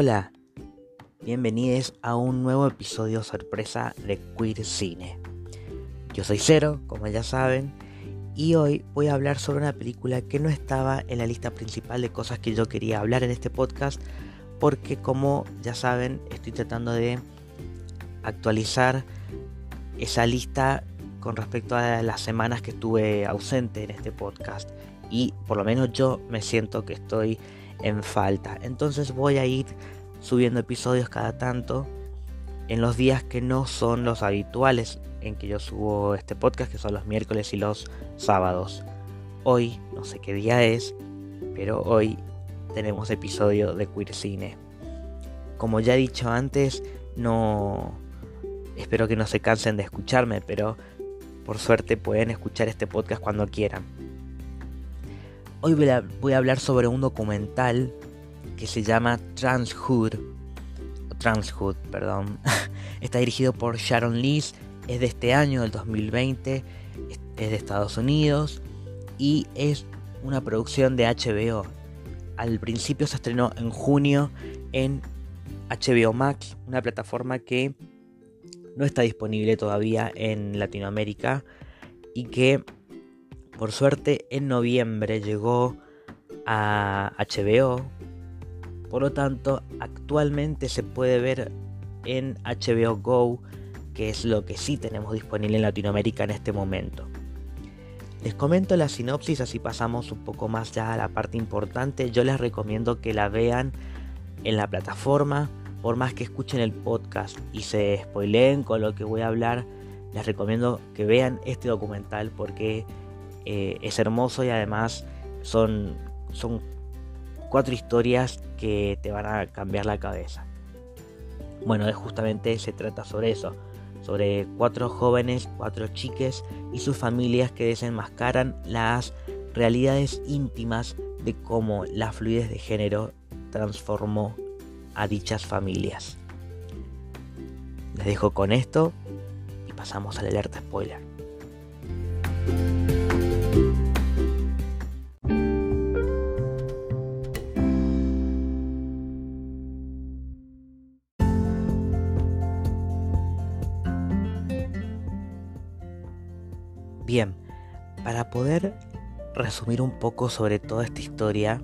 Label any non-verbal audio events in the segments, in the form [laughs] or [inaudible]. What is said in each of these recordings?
Hola, bienvenidos a un nuevo episodio sorpresa de Queer Cine. Yo soy Cero, como ya saben, y hoy voy a hablar sobre una película que no estaba en la lista principal de cosas que yo quería hablar en este podcast, porque como ya saben, estoy tratando de actualizar esa lista con respecto a las semanas que estuve ausente en este podcast y por lo menos yo me siento que estoy en falta. Entonces voy a ir subiendo episodios cada tanto en los días que no son los habituales en que yo subo este podcast, que son los miércoles y los sábados. Hoy, no sé qué día es, pero hoy tenemos episodio de Queer Cine. Como ya he dicho antes, no... Espero que no se cansen de escucharme, pero por suerte pueden escuchar este podcast cuando quieran. Hoy voy a, hablar sobre un documental que se llama Transhood. Transhood, perdón. [laughs] Está dirigido por Sharon Lees, es de este año, del 2020, es de Estados Unidos y es una producción de HBO. Al principio se estrenó en junio en HBO Max, una plataforma que no está disponible todavía en Latinoamérica y que por suerte en noviembre llegó a HBO. Por lo tanto, actualmente se puede ver en HBO Go, que es lo que sí tenemos disponible en Latinoamérica en este momento. Les comento la sinopsis, así pasamos un poco más ya a la parte importante. Yo les recomiendo que la vean en la plataforma, por más que escuchen el podcast y se spoileen con lo que voy a hablar, les recomiendo que vean este documental porque eh, es hermoso y además son, son cuatro historias que te van a cambiar la cabeza. Bueno, justamente se trata sobre eso, sobre cuatro jóvenes, cuatro chiques y sus familias que desenmascaran las realidades íntimas de cómo la fluidez de género transformó a dichas familias. Les dejo con esto y pasamos al alerta spoiler. Poder resumir un poco sobre toda esta historia,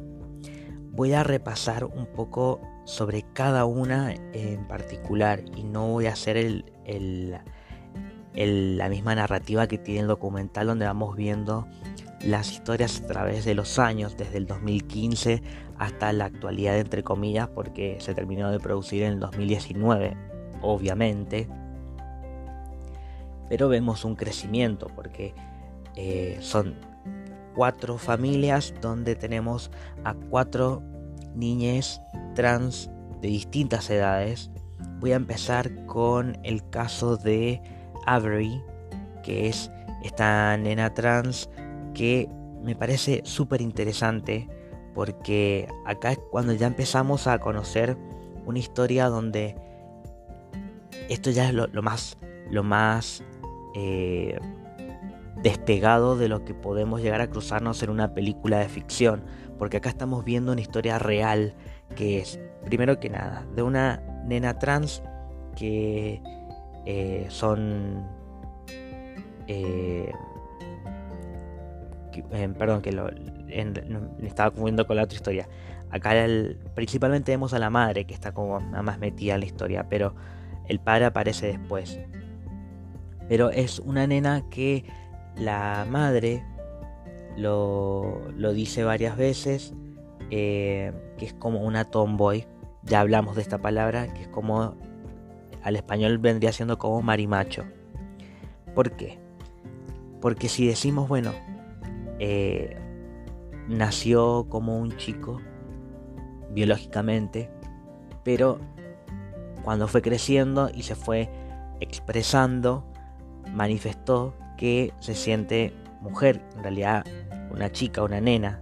voy a repasar un poco sobre cada una en particular y no voy a hacer la misma narrativa que tiene el documental donde vamos viendo las historias a través de los años, desde el 2015 hasta la actualidad, entre comillas, porque se terminó de producir en el 2019, obviamente. Pero vemos un crecimiento porque eh, son cuatro familias donde tenemos a cuatro niñas trans de distintas edades. Voy a empezar con el caso de Avery, que es esta nena trans que me parece súper interesante porque acá es cuando ya empezamos a conocer una historia donde esto ya es lo, más, lo más eh, despegado de lo que podemos llegar a cruzarnos en una película de ficción, porque acá estamos viendo una historia real que es, primero que nada, de una nena trans que eh, son... Eh, perdón, que lo, estaba confundiendo con la otra historia. Acá principalmente vemos a la madre que está como más metida en la historia, pero el padre aparece después. Pero es una nena que la madre lo, dice varias veces, eh, que es como una tomboy. Ya hablamos de esta palabra, que es como al español vendría siendo como marimacho. ¿Por qué? Porque si decimos, bueno, eh, nació como un chico biológicamente, pero cuando fue creciendo y se fue expresando, manifestó que se siente mujer, en realidad una chica, una nena,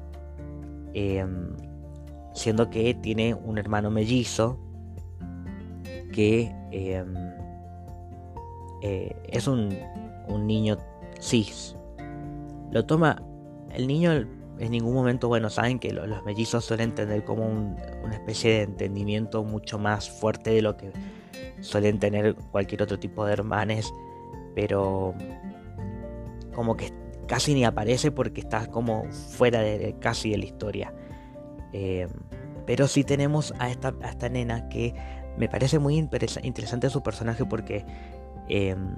em, siendo que tiene un hermano mellizo que em, eh, es un, niño cis. Lo toma, el niño en ningún momento, bueno, saben que los mellizos suelen tener como una especie de entendimiento mucho más fuerte de lo que suelen tener cualquier otro tipo de hermanes, pero como que casi ni aparece porque está como fuera de casi de la historia. Eh, pero sí tenemos a esta, nena que me parece muy interesante su personaje porque em,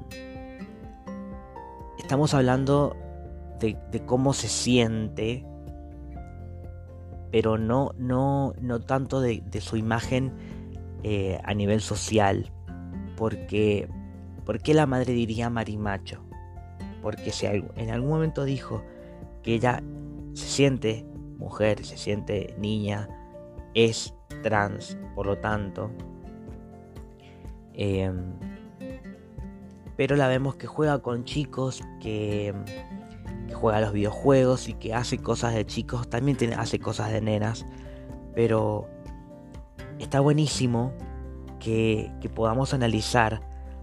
estamos hablando de, cómo se siente, pero no, no, no tanto de, su imagen eh, a nivel social. Porque, ¿Por qué la madre diría marimacho? Porque si en algún momento dijo que ella se siente mujer, se siente niña, es trans, por lo tanto, Em, pero la vemos que juega con chicos, que, juega a los videojuegos y que hace cosas de chicos, también hace cosas de nenas. Pero está buenísimo que, podamos analizar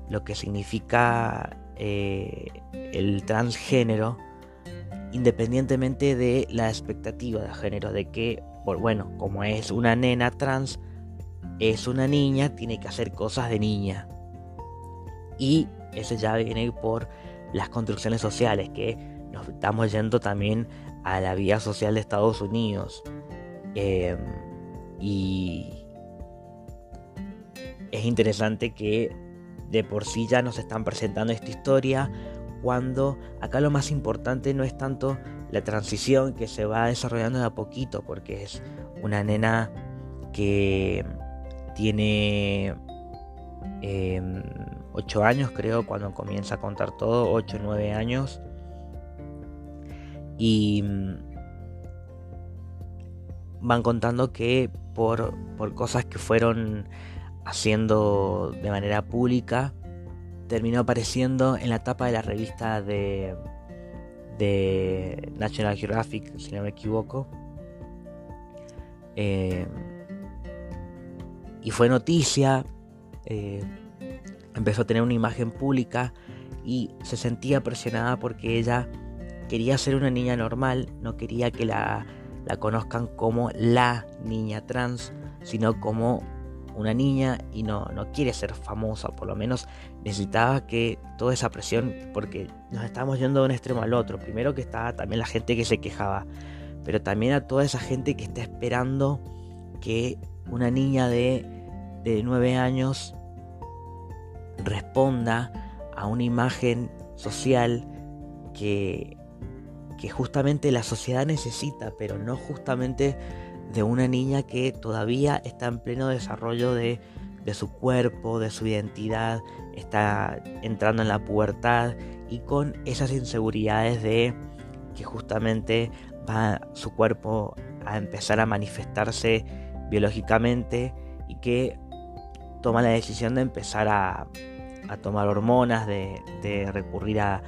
lo que significa eh, el transgénero independientemente de la expectativa de género, de que, bueno, como es una nena trans, es una niña, tiene que hacer cosas de niña. Y eso ya viene por las construcciones sociales, que nos estamos yendo también a la vida social de Estados Unidos. Em, y es interesante que de por sí ya nos están presentando esta historia cuando acá lo más importante no es tanto la transición que se va desarrollando de a poquito, porque es una nena que tiene 8 em, años creo cuando comienza a contar todo, 8 o 9 años. Y mm, van contando que por, por cosas que fueron haciendo de manera pública, terminó apareciendo en la tapa de la revista de, National Geographic, si no me equivoco. Eh, y fue noticia, eh, empezó a tener una imagen pública y se sentía presionada porque ella quería ser una niña normal, no quería que la, la conozcan como la niña trans, sino como una niña y no, no quiere ser famosa, por lo menos necesitaba que toda esa presión, porque nos estamos yendo de un extremo al otro, primero que estaba también la gente que se quejaba, pero también a toda esa gente que está esperando que una niña de, de 9 años responda a una imagen social que, que justamente la sociedad necesita, pero no justamente de una niña que todavía está en pleno desarrollo de, de su cuerpo, de su identidad, está entrando en la pubertad y con esas inseguridades de que justamente va su cuerpo a empezar a manifestarse biológicamente y que toma la decisión de empezar a, tomar hormonas, de, recurrir a,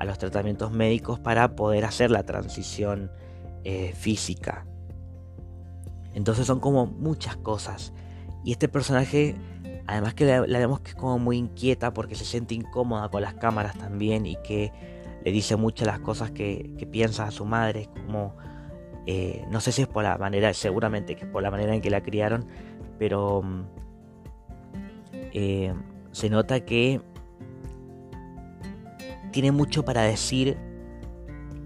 los tratamientos médicos para poder hacer la transición eh, física. Entonces son como muchas cosas. Y este personaje, además que la, vemos que es como muy inquieta porque se siente incómoda con las cámaras también y que le dice muchas las cosas que, que piensa a su madre, como eh, no sé si es por la manera, seguramente que es por la manera en que la criaron, pero mm, eh, se nota que tiene mucho para decir,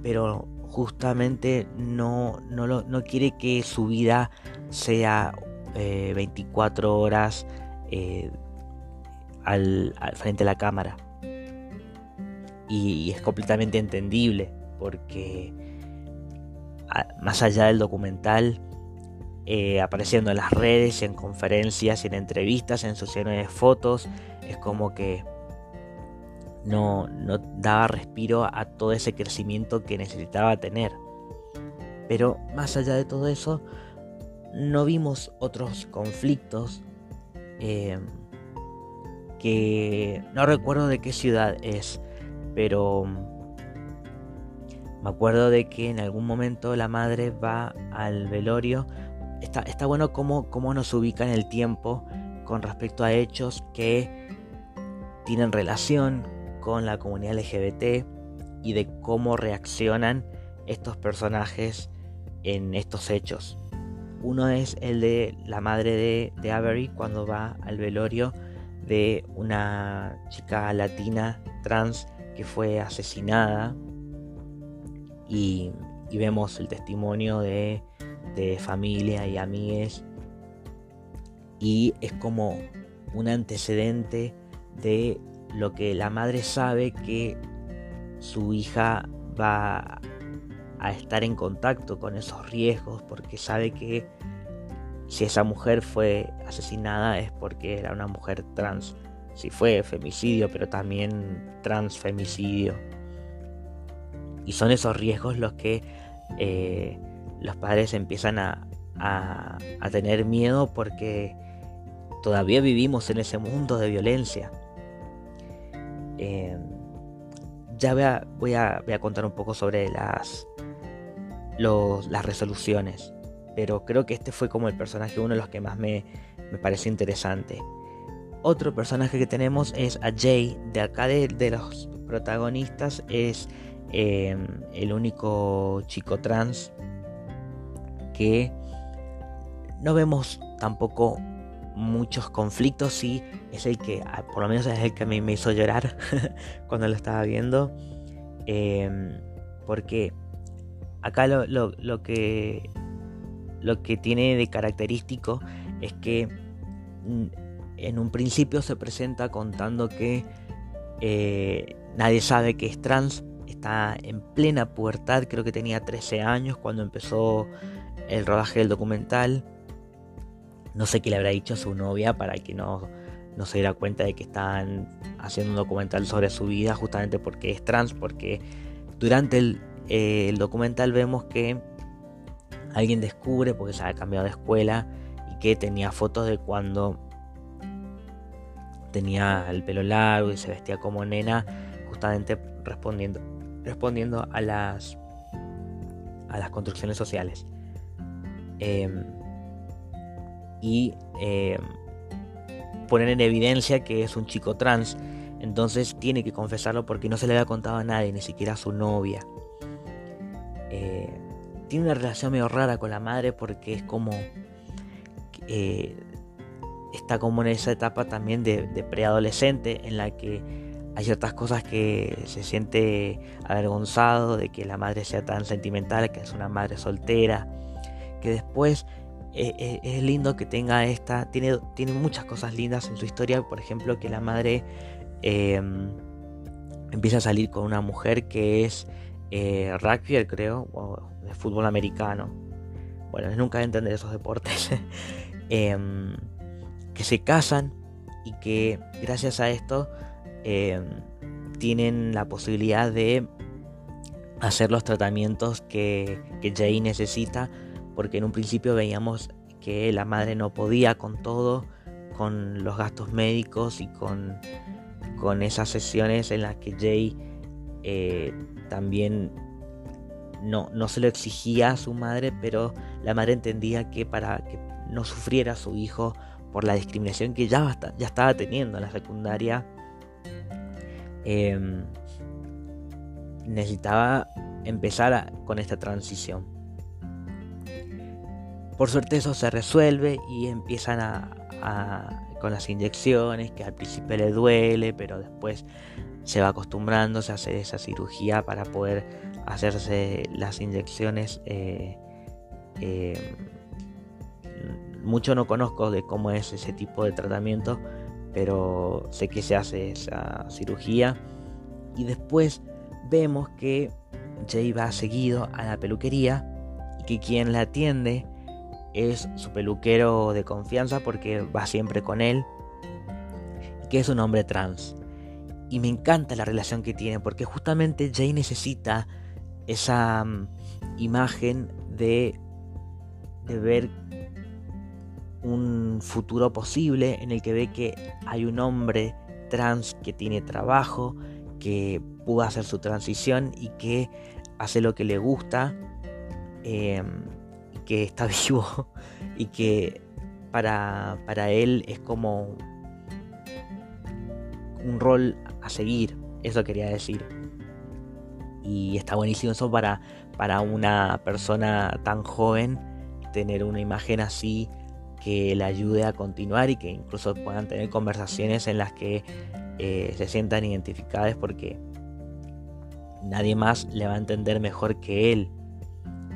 pero justamente no, no, quiere que su vida sea 24 eh, horas al, frente de la cámara. y es completamente entendible porque más allá del documental, eh, apareciendo en las redes, en conferencias, en entrevistas, en sesiones de fotos, es como que no, no daba respiro a todo ese crecimiento que necesitaba tener. Pero más allá de todo eso, no vimos otros conflictos eh, que no recuerdo de qué ciudad es, pero me acuerdo de que en algún momento la madre va al velorio. Está, está bueno cómo, cómo nos ubica en el tiempo con respecto a hechos que tienen relación con la comunidad LGBT y de cómo reaccionan estos personajes en estos hechos. Uno es el de la madre de, Avery cuando va al velorio de una chica latina trans que fue asesinada y, vemos el testimonio de, de familia y amigues y es como un antecedente de lo que la madre sabe que su hija va a estar en contacto con esos riesgos porque sabe que si esa mujer fue asesinada es porque era una mujer trans. Si fue femicidio, pero también transfemicidio. Y son esos riesgos los que eh, los padres empiezan a, tener miedo porque todavía vivimos en ese mundo de violencia. Eh, ya voy a, contar un poco sobre las, las resoluciones. Pero creo que este fue como el personaje, uno de los que más me, me pareció interesante. Otro personaje que tenemos es a Jay. De acá de, los protagonistas es em, el único chico trans que no vemos tampoco muchos conflictos. Sí, es el que, ah, por lo menos es el que a mí me hizo llorar [laughs] cuando lo estaba viendo. Em, porque acá lo, lo, que lo que tiene de característico es que mm, en un principio se presenta contando que eh, nadie sabe que es trans, está en plena pubertad, creo que tenía 13 años cuando empezó el rodaje del documental. No sé qué le habrá dicho a su novia para que no, no se diera cuenta de que están haciendo un documental sobre su vida justamente porque es trans, porque durante el, eh, documental vemos que alguien descubre, porque se había cambiado de escuela, y que tenía fotos de cuando tenía el pelo largo y se vestía como nena, justamente respondiendo, respondiendo a las a las construcciones sociales. Em, y eh, poner en evidencia que es un chico trans. Entonces tiene que confesarlo porque no se le había contado a nadie, ni siquiera a su novia. Eh, tiene una relación medio rara con la madre porque es como... Eh, está como en esa etapa también de, de preadolescente en la que hay ciertas cosas que se siente avergonzado de que la madre sea tan sentimental, que es una madre soltera, que después eh, es lindo que tenga esta, tiene, tiene muchas cosas lindas en su historia, por ejemplo que la madre em, empieza a salir con una mujer que es eh, rugby, creo, o de fútbol americano. Bueno, nunca voy a entender esos deportes. [laughs] Em, que se casan y que gracias a esto em, tienen la posibilidad de hacer los tratamientos que, que Jay necesita, porque en un principio veíamos que la madre no podía con todo, con los gastos médicos y con, con esas sesiones en las que Jay eh, también no, no se lo exigía a su madre, pero la madre entendía que para que no sufriera su hijo por la discriminación que ya, ya estaba teniendo en la secundaria, em, necesitaba empezar con esta transición. Por suerte eso se resuelve y empiezan con las inyecciones, que al principio le duele, pero después se va acostumbrándose a hacer esa cirugía para poder hacerse las inyecciones. Eh, eh, mucho no conozco de cómo es ese tipo de tratamiento, pero sé que se hace esa cirugía. Y después vemos que Jay va seguido a la peluquería y que quien la atiende es su peluquero de confianza porque va siempre con él que es un hombre trans. Y me encanta la relación que tiene porque justamente Jay necesita esa mm, imagen de, de ver un futuro posible en el que ve que hay un hombre trans que tiene trabajo, que pudo hacer su transición y que hace lo que le gusta, em, que está [laughs] vivo y que para, para él es como un rol a seguir, eso quería decir. Y está buenísimo eso para, para una persona tan joven, tener una imagen así que le ayude a continuar y que incluso puedan tener conversaciones en las que eh, se sientan identificadas porque nadie más le va a entender mejor que él.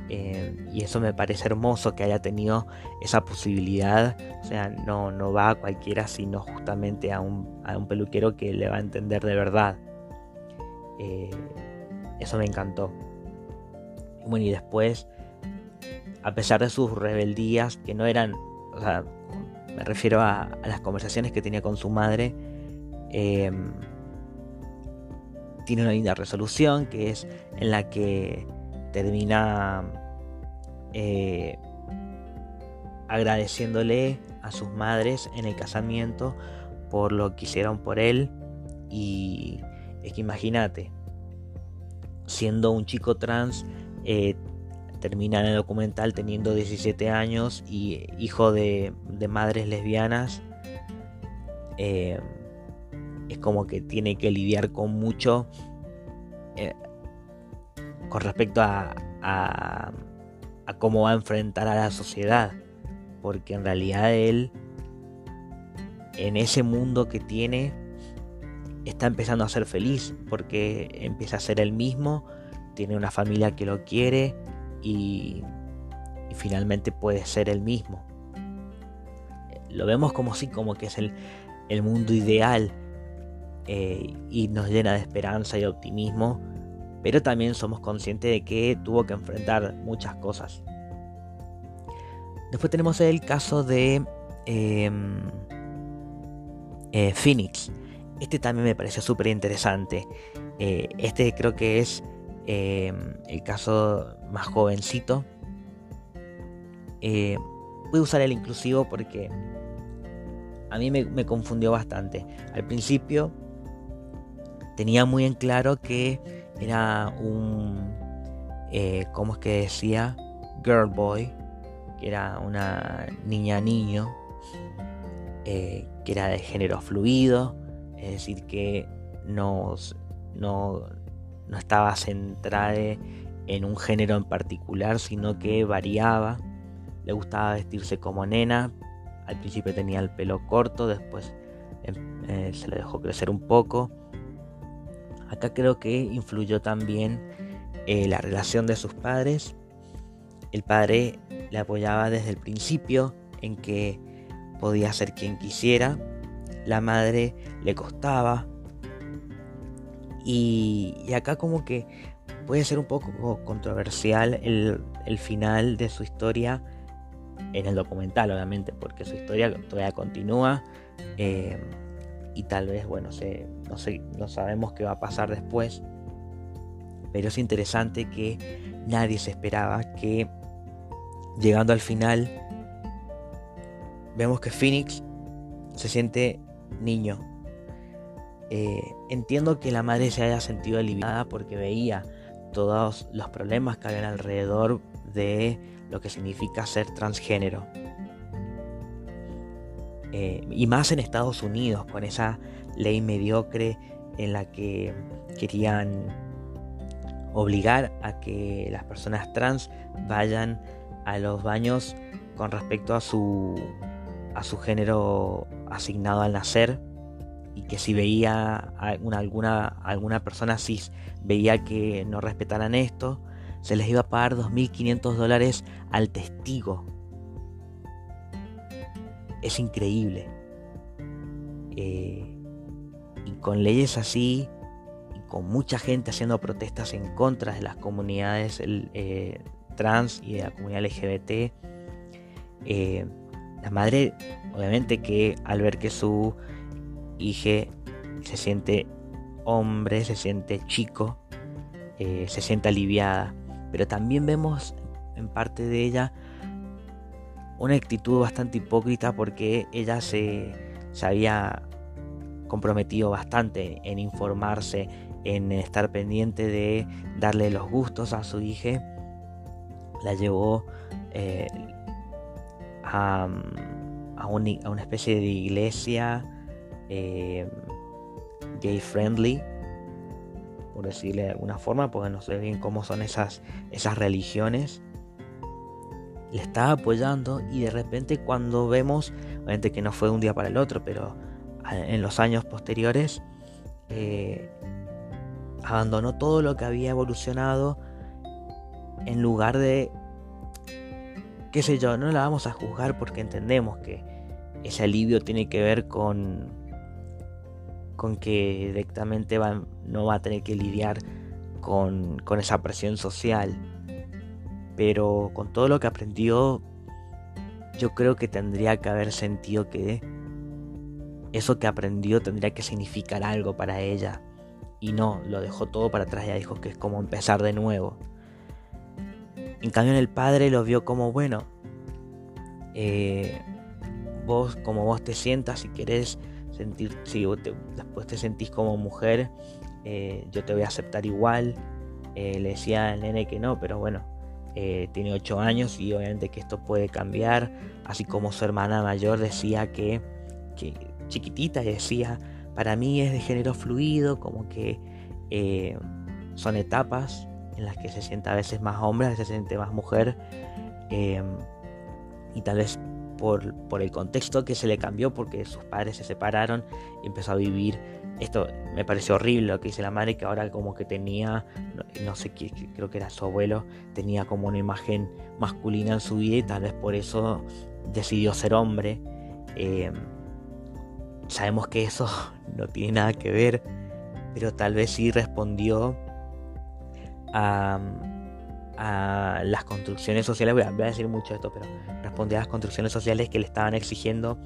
Eh, y eso me parece hermoso que haya tenido esa posibilidad. O sea, no, no va a cualquiera, sino justamente a un, a un peluquero que le va a entender de verdad. Eh, eso me encantó. Bueno, y después, a pesar de sus rebeldías, que no eran, o sea, me refiero a, las conversaciones que tenía con su madre, em, tiene una linda resolución que es en la que termina eh, agradeciéndole a sus madres en el casamiento por lo que hicieron por él. Y es que imagínate siendo un chico trans eh, termina en el documental teniendo 17 años y hijo de, madres lesbianas eh, es como que tiene que lidiar con mucho con respecto a, a, cómo va a enfrentar a la sociedad. Porque en realidad él, en ese mundo que tiene, está empezando a ser feliz. Porque empieza a ser el mismo, tiene una familia que lo quiere y, finalmente puede ser el mismo. Lo vemos como si, como que es el, mundo ideal eh, y nos llena de esperanza y optimismo pero también somos conscientes de que tuvo que enfrentar muchas cosas. Después tenemos el caso de em, eh, Phoenix. Este también me pareció súper interesante. Eh, este creo que es em, el caso más jovencito. Eh, voy a usar el inclusivo porque a mí me confundió bastante. Al principio tenía muy en claro que era un, eh, ¿cómo es que decía? Girl Boy, que era una niña niño, eh, que era de género fluido, es decir, que no, no, no estaba centrada en un género en particular, sino que variaba. Le gustaba vestirse como nena, al principio tenía el pelo corto, después em, eh, se le dejó crecer un poco Acá creo que influyó también eh, la relación de sus padres. El padre le apoyaba desde el principio en que podía ser quien quisiera. La madre le costaba. Y, acá como que puede ser un poco controversial el, final de su historia en el documental, obviamente, porque su historia todavía continúa. Eh, y tal vez, bueno, no, sabemos qué va a pasar después. Pero es interesante que nadie se esperaba que llegando al final vemos que Phoenix se siente niño. Eh, entiendo que la madre se haya sentido aliviada porque veía todos los problemas que había alrededor de lo que significa ser transgénero. Eh, y más en Estados Unidos, con esa ley mediocre en la que querían obligar a que las personas trans vayan a los baños con respecto a su, a su género asignado al nacer y que si veía alguna, alguna persona cis veía que no respetaran esto, se les iba a pagar 2.500 dólares al testigo es increíble. Eh, y con leyes así, y con mucha gente haciendo protestas en contra de las comunidades eh, trans y de la comunidad LGBT, eh, la madre, obviamente que al ver que su hija se siente hombre, se siente chico, se siente aliviada, pero también vemos en parte de ella una actitud bastante hipócrita porque ella se, había comprometido bastante en informarse, en estar pendiente de darle los gustos a su hija. La llevó eh, a, a, una especie de iglesia eh, gay friendly, por decirle de alguna forma, porque no sé bien cómo son esas, esas religiones, le estaba apoyando y de repente cuando vemos, obviamente que no fue de un día para el otro, pero en los años posteriores, eh, abandonó todo lo que había evolucionado en lugar de, qué sé yo, no la vamos a juzgar porque entendemos que ese alivio tiene que ver con, con que directamente no va a tener que lidiar con, con esa presión social. Pero con todo lo que aprendió, yo creo que tendría que haber sentido que eso que aprendió tendría que significar algo para ella. Y no, lo dejó todo para atrás, ya dijo que es como empezar de nuevo. En cambio en el padre lo vio como, bueno, eh, vos como vos te sientas, si querés sentir, si después te sentís como mujer, eh, yo te voy a aceptar igual. Eh, le decía al nene que no, pero bueno, tiene 8 años y obviamente que esto puede cambiar. Así como su hermana mayor decía que, que chiquitita decía, para mí es de género fluido, como que son etapas en las que se siente a veces más hombre, a veces se siente más mujer. y tal vez por, el contexto que se le cambió porque sus padres se separaron y empezó a vivir. Esto me pareció horrible lo que dice la madre, que ahora como que tenía, no, sé qué, creo que era su abuelo, tenía como una imagen masculina en su vida y tal vez por eso decidió ser hombre. Eh, sabemos que eso [laughs] no tiene nada que ver, pero tal vez sí respondió a a las construcciones sociales, voy a, decir mucho esto, pero respondía a las construcciones sociales que le estaban exigiendo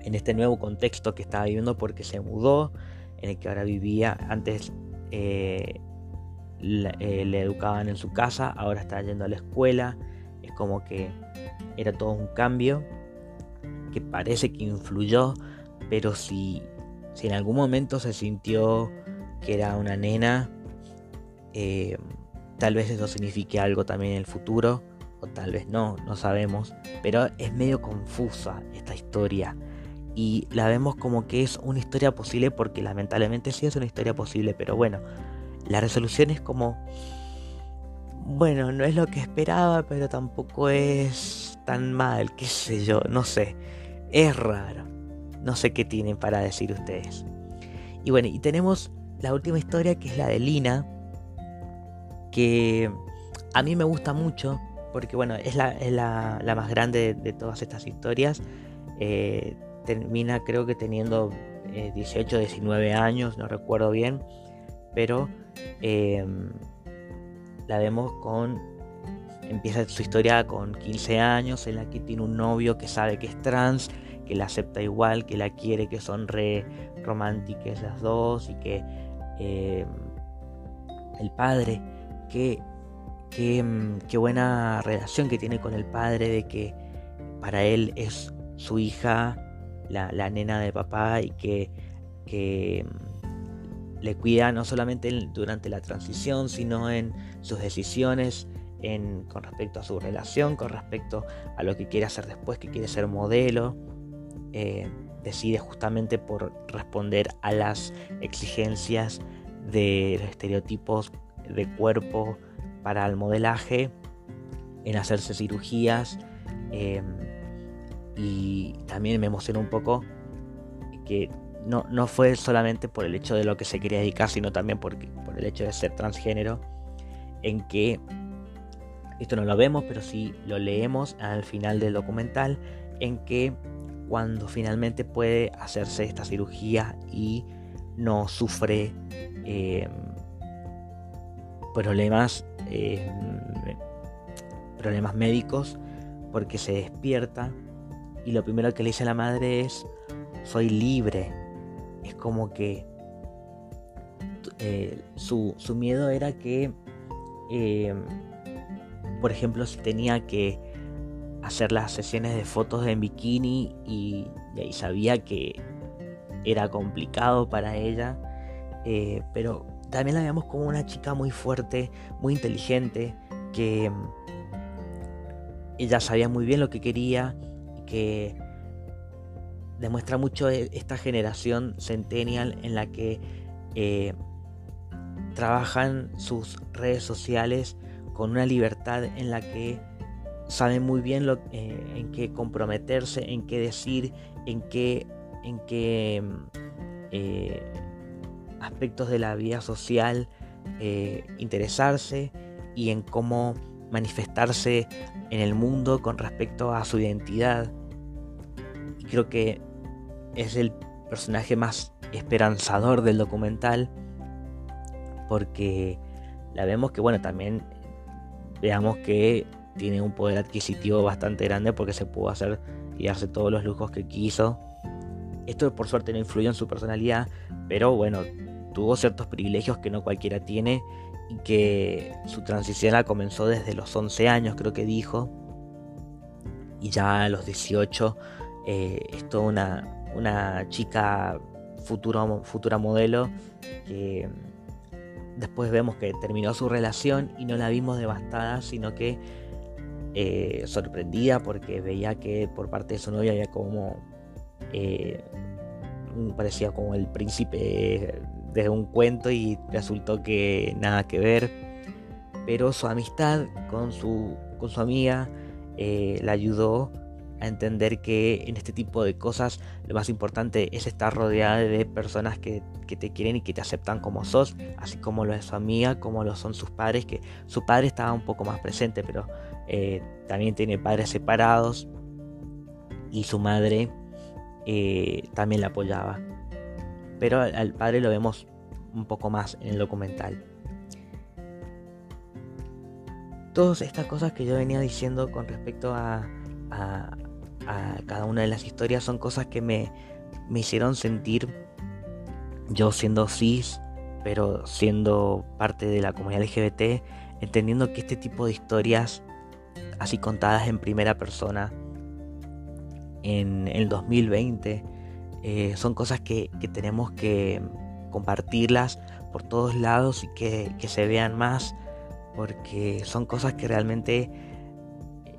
en este nuevo contexto que estaba viviendo porque se mudó, en el que ahora vivía, antes eh, eh, le, educaban en su casa, ahora está yendo a la escuela, es como que era todo un cambio que parece que influyó, pero si, si en algún momento se sintió que era una nena, eh, Tal vez eso signifique algo también en el futuro, o tal vez no, no sabemos. Pero es medio confusa esta historia. Y la vemos como que es una historia posible porque lamentablemente sí es una historia posible. Pero bueno, la resolución es como... Bueno, no es lo que esperaba, pero tampoco es tan mal, qué sé yo, no sé. Es raro. No sé qué tienen para decir ustedes. Y bueno, y tenemos la última historia que es la de Lina, que a mí me gusta mucho, porque bueno, es la, la, más grande de, todas estas historias. Eh, termina creo que teniendo 18, eh, 19 años, no recuerdo bien, pero em, la vemos con... Empieza su historia con 15 años, en la que tiene un novio que sabe que es trans, que la acepta igual, que la quiere, que son re románticas las dos y que em, el padre qué, mm, qué, buena relación que tiene con el padre, de que para él es su hija, la, nena de papá, y que, que mm, le cuida no solamente durante la transición, sino en sus decisiones, en, con respecto a su relación, con respecto a lo que quiere hacer después, que quiere ser modelo. Eh, decide justamente por responder a las exigencias de los estereotipos de cuerpo para el modelaje, en hacerse cirugías. Em, y también me emocionó un poco que no, no, fue solamente por el hecho de lo que se quería dedicar, sino también por, por el hecho de ser transgénero, en que, esto no lo vemos, pero sí lo leemos al final del documental, en que cuando finalmente puede hacerse esta cirugía y no sufre eh, problemas, eh, problemas médicos porque se despierta y lo primero que le dice a la madre es, soy libre. Es como que eh, su, miedo era que, eh, por ejemplo, si tenía que hacer las sesiones de fotos en bikini y, y sabía que era complicado para ella, pero también la vemos como una chica muy fuerte, muy inteligente, que mm, ella sabía muy bien lo que quería que demuestra mucho e, esta generación centennial en la que eh, trabajan sus redes sociales con una libertad en la que saben muy bien eh, en qué comprometerse, en qué decir, en qué, en qué eh, aspectos de la vida social eh, interesarse y en cómo manifestarse en el mundo con respecto a su identidad. Y creo que es el personaje más esperanzador del documental porque la vemos que bueno también veamos que tiene un poder adquisitivo bastante grande porque se pudo hacer y darse todos los lujos que quiso. Esto por suerte no influyó en su personalidad, pero bueno, tuvo ciertos privilegios que no cualquiera tiene y que su transición la comenzó desde los 11 años, creo que dijo, y ya a los 18 eh, es toda una, una chica futuro, futura modelo que después vemos que terminó su relación y no la vimos devastada, sino que eh, sorprendida porque veía que por parte de su novia había como eh, parecía como el príncipe de un cuento y resultó que nada que ver pero su amistad con su, con su amiga eh, la ayudó a entender que en este tipo de cosas lo más importante es estar rodeada de personas que, te quieren y que te aceptan como sos, así como lo es su amiga, como lo son sus padres, que su padre estaba un poco más presente, pero eh, también tiene padres separados y su madre eh, también la apoyaba. Pero al, padre lo vemos un poco más en el documental. Todas estas cosas que yo venía diciendo con respecto a, cada una de las historias son cosas que me hicieron sentir yo siendo cis, pero siendo parte de la comunidad LGBT, entendiendo que este tipo de historias, así contadas en primera persona, en el 2020, eh, son cosas que, tenemos que compartirlas por todos lados y que, se vean más, porque son cosas que realmente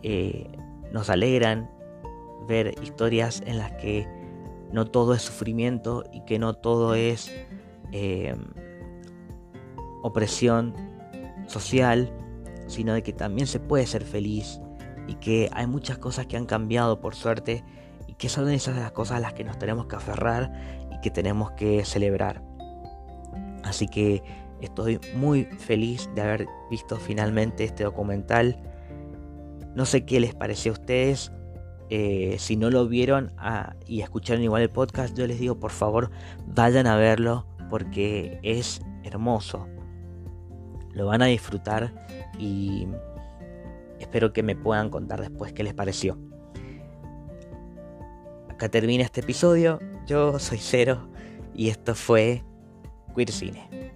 eh, nos alegran ver historias en las que no todo es sufrimiento y que no todo es eh, opresión social, sino de que también se puede ser feliz y que hay muchas cosas que han cambiado por suerte que son esas las cosas a las que nos tenemos que aferrar y que tenemos que celebrar. Así que estoy muy feliz de haber visto finalmente este documental. No sé qué les pareció a ustedes, eh, si no lo vieron ah, y escucharon igual el podcast, yo les digo por favor vayan a verlo porque es hermoso. Lo van a disfrutar y espero que me puedan contar después qué les pareció. Acá termina este episodio. Yo soy Cero y esto fue Queer Cine.